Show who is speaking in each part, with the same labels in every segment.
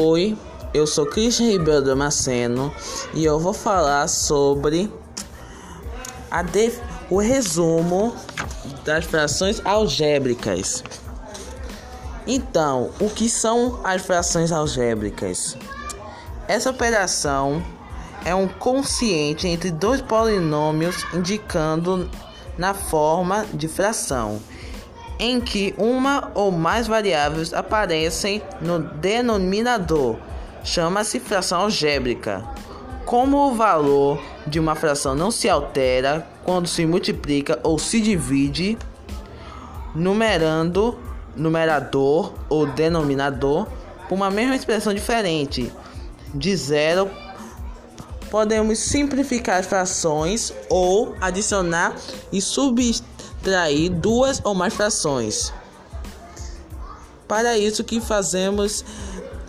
Speaker 1: Oi, eu sou Christian Ribeiro Damasceno e eu vou falar sobre def... o resumo das frações algébricas. Então, o que são as frações algébricas? Essa operação é um consciente entre dois polinômios indicando na forma de fração em que uma ou mais variáveis aparecem no denominador. Chama-se fração algébrica. Como o valor de uma fração não se altera quando se multiplica ou se divide, numerando numerador ou denominador por uma mesma expressão diferente de zero podemos simplificar as frações ou adicionar e subtrair duas ou mais frações. Para isso que fazemos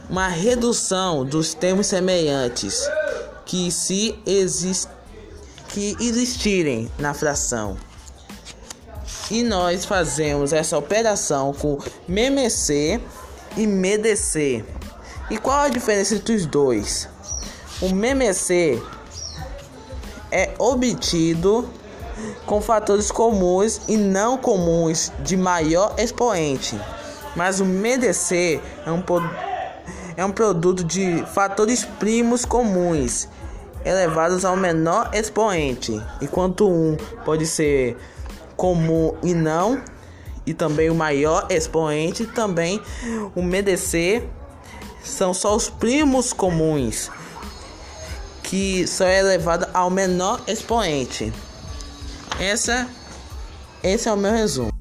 Speaker 1: uma redução dos termos semelhantes que se exist que existirem na fração. E nós fazemos essa operação com MMC e MDC. E qual a diferença entre os dois? O MMC é obtido com fatores comuns e não comuns de maior expoente, mas o MDC é um, é um produto de fatores primos comuns elevados ao menor expoente, enquanto um pode ser comum e não, e também o maior expoente, também o MDC são só os primos comuns que só é elevado ao menor expoente. Essa, esse é o meu resumo.